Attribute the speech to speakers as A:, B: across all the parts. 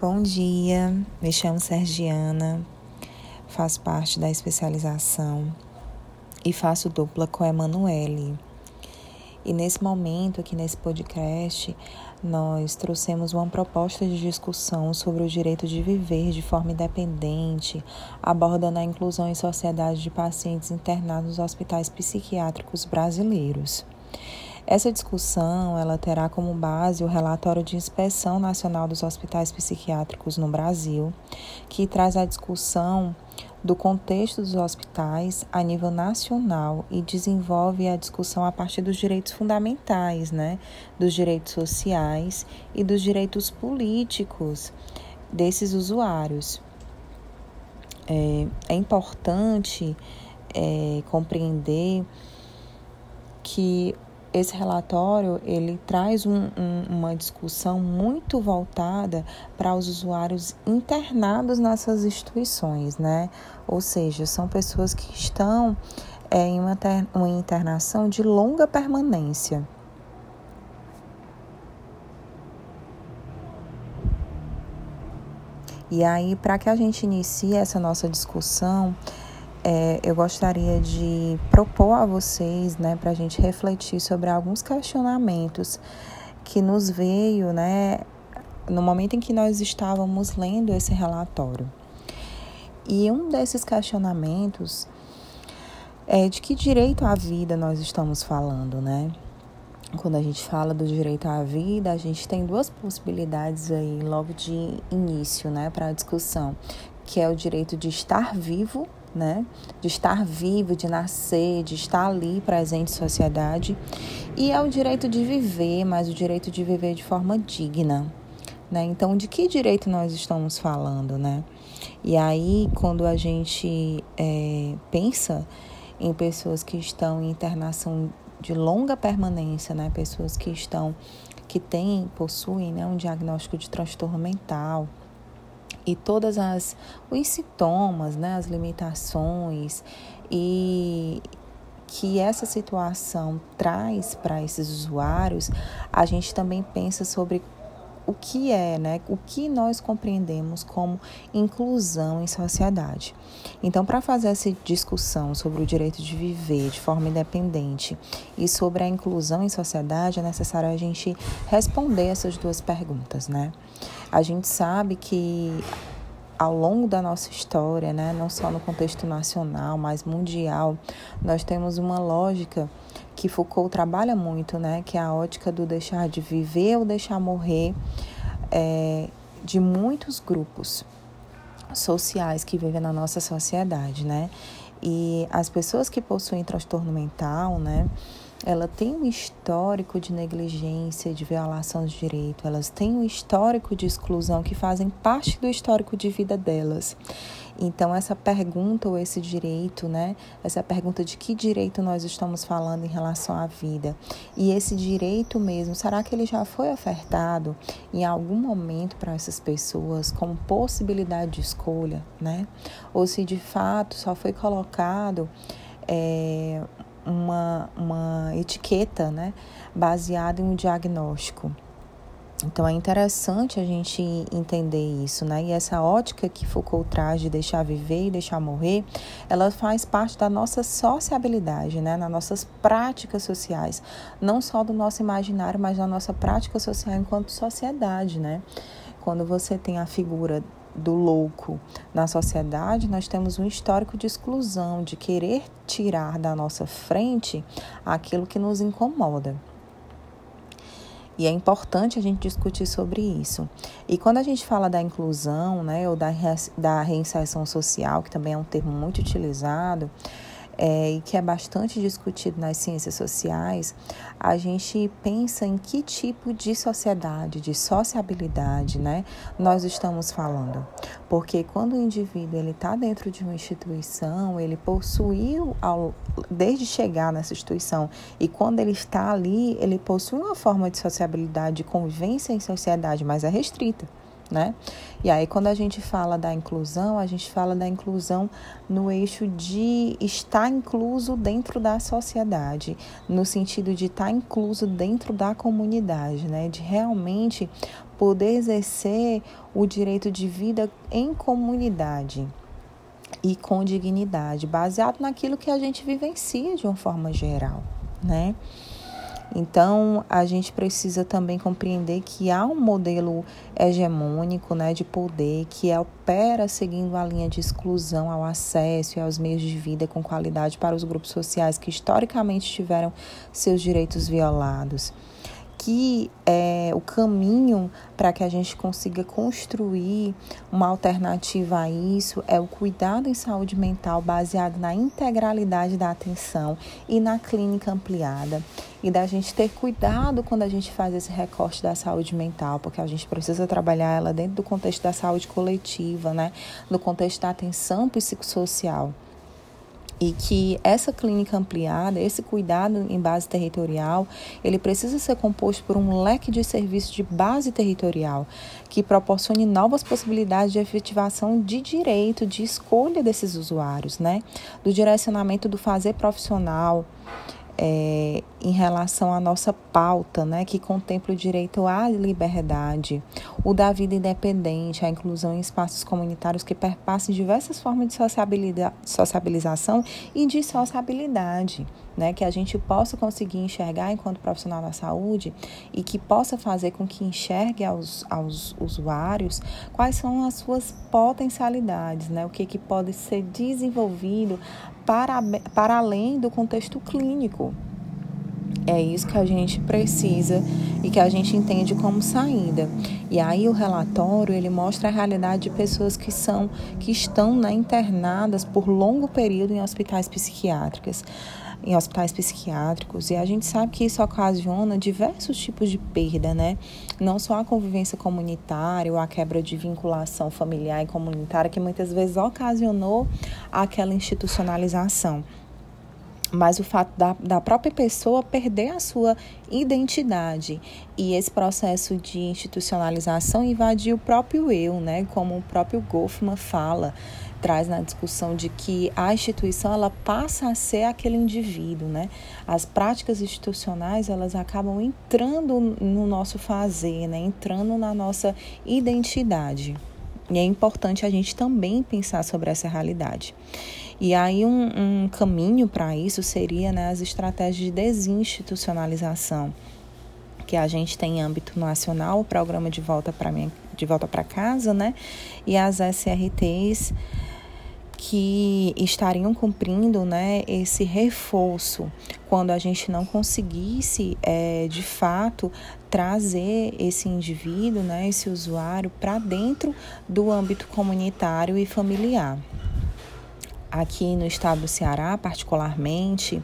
A: Bom dia, me chamo Sergiana, faço parte da especialização e faço dupla com a Emanuele. E nesse momento, aqui nesse podcast, nós trouxemos uma proposta de discussão sobre o direito de viver de forma independente, abordando a inclusão em sociedade de pacientes internados nos hospitais psiquiátricos brasileiros. Essa discussão ela terá como base o relatório de inspeção nacional dos hospitais psiquiátricos no Brasil, que traz a discussão do contexto dos hospitais a nível nacional e desenvolve a discussão a partir dos direitos fundamentais, né, dos direitos sociais e dos direitos políticos desses usuários. É, é importante é, compreender que esse relatório ele traz um, um, uma discussão muito voltada para os usuários internados nessas instituições, né? Ou seja, são pessoas que estão é, em uma, ter, uma internação de longa permanência. E aí, para que a gente inicie essa nossa discussão, é, eu gostaria de propor a vocês, né, para a gente refletir sobre alguns questionamentos que nos veio, né, no momento em que nós estávamos lendo esse relatório. E um desses questionamentos é de que direito à vida nós estamos falando, né? Quando a gente fala do direito à vida, a gente tem duas possibilidades aí logo de início, né, para a discussão, que é o direito de estar vivo né? De estar vivo, de nascer, de estar ali presente em sociedade. E é o direito de viver, mas o direito de viver de forma digna, né? Então, de que direito nós estamos falando, né? E aí, quando a gente é, pensa em pessoas que estão em internação de longa permanência, né? Pessoas que estão, que têm, possuem né, um diagnóstico de transtorno mental, e todas as os sintomas, né, as limitações e que essa situação traz para esses usuários, a gente também pensa sobre o que é, né? O que nós compreendemos como inclusão em sociedade. Então, para fazer essa discussão sobre o direito de viver de forma independente e sobre a inclusão em sociedade, é necessário a gente responder essas duas perguntas, né? A gente sabe que ao longo da nossa história, né, não só no contexto nacional, mas mundial, nós temos uma lógica que Foucault trabalha muito, né, que é a ótica do deixar de viver ou deixar morrer é, de muitos grupos sociais que vivem na nossa sociedade, né? E as pessoas que possuem transtorno mental, né, ela tem um histórico de negligência, de violação de direito, elas têm um histórico de exclusão que fazem parte do histórico de vida delas. Então, essa pergunta ou esse direito, né? Essa pergunta de que direito nós estamos falando em relação à vida. E esse direito mesmo, será que ele já foi ofertado em algum momento para essas pessoas como possibilidade de escolha, né? Ou se de fato só foi colocado. É, uma, uma etiqueta né, baseada em um diagnóstico. Então é interessante a gente entender isso, né? E essa ótica que Foucault traz de deixar viver e deixar morrer, ela faz parte da nossa sociabilidade, né? Nas nossas práticas sociais, não só do nosso imaginário, mas da nossa prática social enquanto sociedade, né? Quando você tem a figura do louco na sociedade, nós temos um histórico de exclusão, de querer tirar da nossa frente aquilo que nos incomoda. E é importante a gente discutir sobre isso. E quando a gente fala da inclusão, né, ou da, da reinserção social, que também é um termo muito utilizado, é, e que é bastante discutido nas ciências sociais, a gente pensa em que tipo de sociedade, de sociabilidade, né, nós estamos falando. Porque quando o indivíduo ele está dentro de uma instituição, ele possuiu ao, desde chegar nessa instituição e quando ele está ali, ele possui uma forma de sociabilidade, de convivência em sociedade, mas é restrita né? E aí, quando a gente fala da inclusão, a gente fala da inclusão no eixo de estar incluso dentro da sociedade, no sentido de estar incluso dentro da comunidade, né? De realmente poder exercer o direito de vida em comunidade e com dignidade, baseado naquilo que a gente vivencia de uma forma geral, né? Então, a gente precisa também compreender que há um modelo hegemônico né, de poder que opera seguindo a linha de exclusão ao acesso e aos meios de vida com qualidade para os grupos sociais que historicamente tiveram seus direitos violados que é, o caminho para que a gente consiga construir uma alternativa a isso é o cuidado em saúde mental baseado na integralidade da atenção e na clínica ampliada. E da gente ter cuidado quando a gente faz esse recorte da saúde mental, porque a gente precisa trabalhar ela dentro do contexto da saúde coletiva, né? No contexto da atenção psicossocial e que essa clínica ampliada, esse cuidado em base territorial, ele precisa ser composto por um leque de serviços de base territorial que proporcione novas possibilidades de efetivação de direito, de escolha desses usuários, né? Do direcionamento do fazer profissional, é, em relação à nossa pauta, né, que contempla o direito à liberdade, o da vida independente, a inclusão em espaços comunitários que perpassem diversas formas de sociabilização e de sociabilidade, né, que a gente possa conseguir enxergar enquanto profissional da saúde e que possa fazer com que enxergue aos, aos usuários quais são as suas potencialidades, né, o que, que pode ser desenvolvido para, para além do contexto clínico. É isso que a gente precisa e que a gente entende como saída. E aí o relatório ele mostra a realidade de pessoas que são que estão né, internadas por longo período em hospitais psiquiátricos em hospitais psiquiátricos e a gente sabe que isso ocasiona diversos tipos de perda, né? Não só a convivência comunitária ou a quebra de vinculação familiar e comunitária que muitas vezes ocasionou aquela institucionalização mas o fato da, da própria pessoa perder a sua identidade e esse processo de institucionalização invadir o próprio eu, né? Como o próprio Goffman fala, traz na discussão de que a instituição ela passa a ser aquele indivíduo, né? As práticas institucionais elas acabam entrando no nosso fazer, né? Entrando na nossa identidade. E é importante a gente também pensar sobre essa realidade. E aí um, um caminho para isso seria né, as estratégias de desinstitucionalização que a gente tem em âmbito nacional, o programa de volta para de volta para casa, né? E as SRTs que estariam cumprindo né, esse reforço quando a gente não conseguisse, é, de fato, trazer esse indivíduo, né, esse usuário, para dentro do âmbito comunitário e familiar. Aqui no estado do Ceará, particularmente,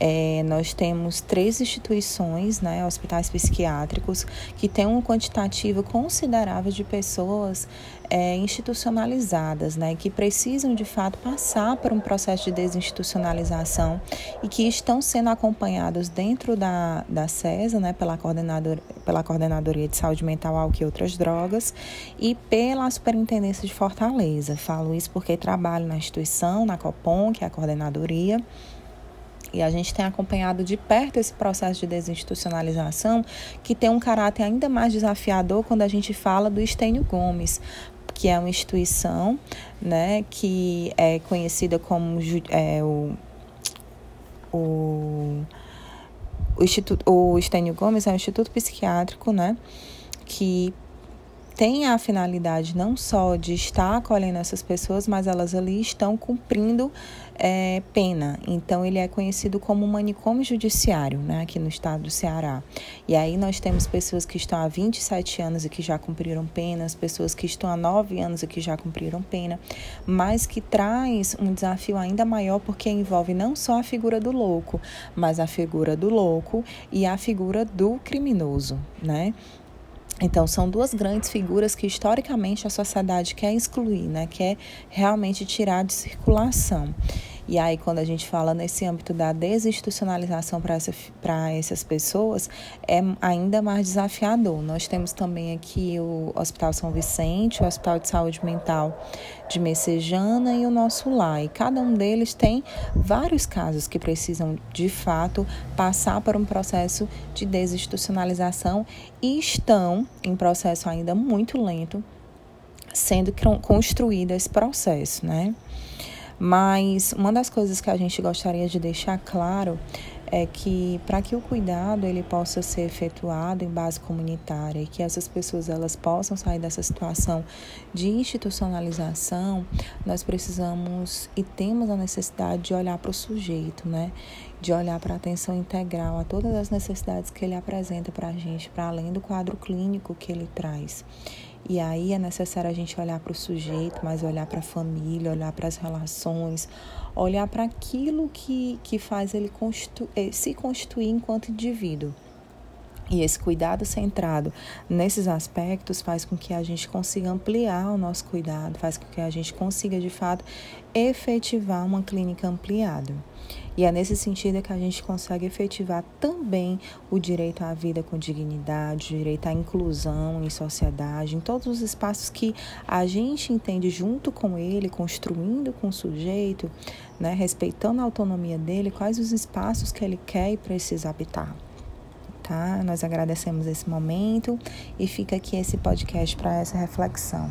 A: é, nós temos três instituições, né, hospitais psiquiátricos, que têm um quantitativo considerável de pessoas é, institucionalizadas, né, que precisam de fato passar por um processo de desinstitucionalização e que estão sendo acompanhados dentro da, da CESA, né, pela, coordenador, pela Coordenadoria de Saúde Mental, Álcool e Outras Drogas, e pela Superintendência de Fortaleza. Falo isso porque trabalho na instituição, na COPOM, que é a coordenadoria, e a gente tem acompanhado de perto esse processo de desinstitucionalização, que tem um caráter ainda mais desafiador quando a gente fala do Estênio Gomes, que é uma instituição né, que é conhecida como é, o, o, o, Instituto, o Estênio Gomes é um instituto psiquiátrico né, que tem a finalidade não só de estar acolhendo essas pessoas, mas elas ali estão cumprindo é, pena. Então, ele é conhecido como manicômio judiciário, né, aqui no estado do Ceará. E aí nós temos pessoas que estão há 27 anos e que já cumpriram penas, pessoas que estão há 9 anos e que já cumpriram pena, mas que traz um desafio ainda maior porque envolve não só a figura do louco, mas a figura do louco e a figura do criminoso, né? Então, são duas grandes figuras que historicamente a sociedade quer excluir, né? quer realmente tirar de circulação. E aí, quando a gente fala nesse âmbito da desinstitucionalização para essa, essas pessoas, é ainda mais desafiador. Nós temos também aqui o Hospital São Vicente, o Hospital de Saúde Mental de Messejana e o nosso lar. E cada um deles tem vários casos que precisam, de fato, passar por um processo de desinstitucionalização e estão em processo ainda muito lento sendo construído esse processo, né? Mas uma das coisas que a gente gostaria de deixar claro é que para que o cuidado ele possa ser efetuado em base comunitária e que essas pessoas elas possam sair dessa situação de institucionalização, nós precisamos e temos a necessidade de olhar para o sujeito, né? De olhar para a atenção integral a todas as necessidades que ele apresenta para a gente, para além do quadro clínico que ele traz. E aí é necessário a gente olhar para o sujeito, mas olhar para a família, olhar para as relações, olhar para aquilo que, que faz ele eh, se constituir enquanto indivíduo. E esse cuidado centrado nesses aspectos faz com que a gente consiga ampliar o nosso cuidado, faz com que a gente consiga de fato efetivar uma clínica ampliada. E é nesse sentido que a gente consegue efetivar também o direito à vida com dignidade, o direito à inclusão em sociedade, em todos os espaços que a gente entende junto com ele, construindo com o sujeito, né, respeitando a autonomia dele, quais os espaços que ele quer e precisa habitar. Tá? Nós agradecemos esse momento e fica aqui esse podcast para essa reflexão.